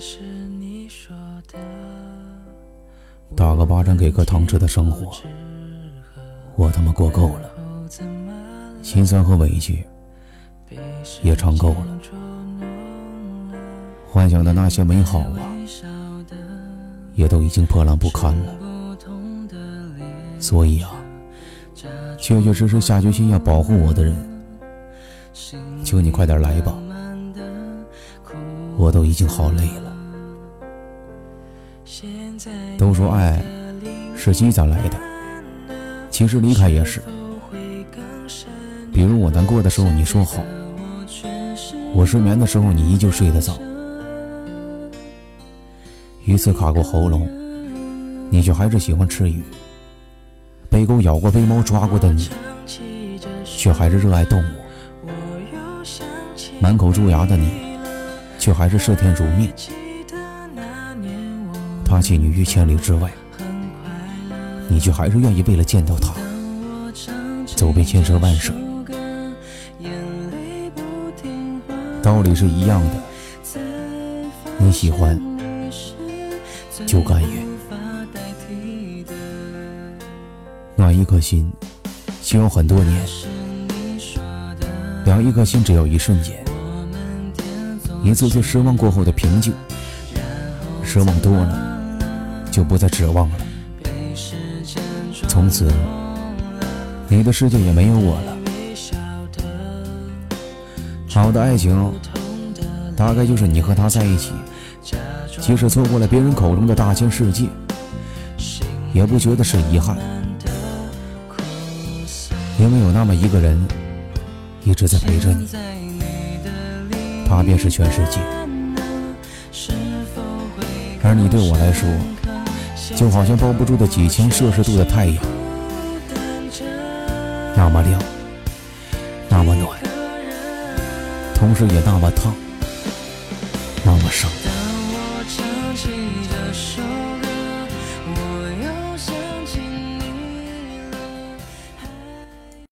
是你说的。打个巴掌给颗糖吃的生活，我他妈过够了，心酸和委屈也尝够了，幻想的那些美好啊，也都已经破烂不堪了。所以啊，确确实实下决心要保护我的人，求你快点来吧，我都已经好累了。都说爱是积攒来的，其实离开也是。比如我难过的时候你说好，我失眠的时候你依旧睡得早，鱼刺卡过喉咙，你却还是喜欢吃鱼。被狗咬过、被猫抓过的你，却还是热爱动物；满口蛀牙的你，却还是视天如命。他弃你于千里之外，你却还是愿意为了见到他，走遍千山万水。道理是一样的，你喜欢就甘愿。暖一颗心，需要很多年；凉一颗心，只要一瞬间。一次次失望过后的平静，失望多了，就不再指望了。从此，你的世界也没有我了。好的爱情，大概就是你和他在一起，即使错过了别人口中的大千世界，也不觉得是遗憾。因为有那么一个人一直在陪着你，他便是全世界。而你对我来说，就好像包不住的几千摄氏度的太阳，那么亮，那么暖，同时也那么烫。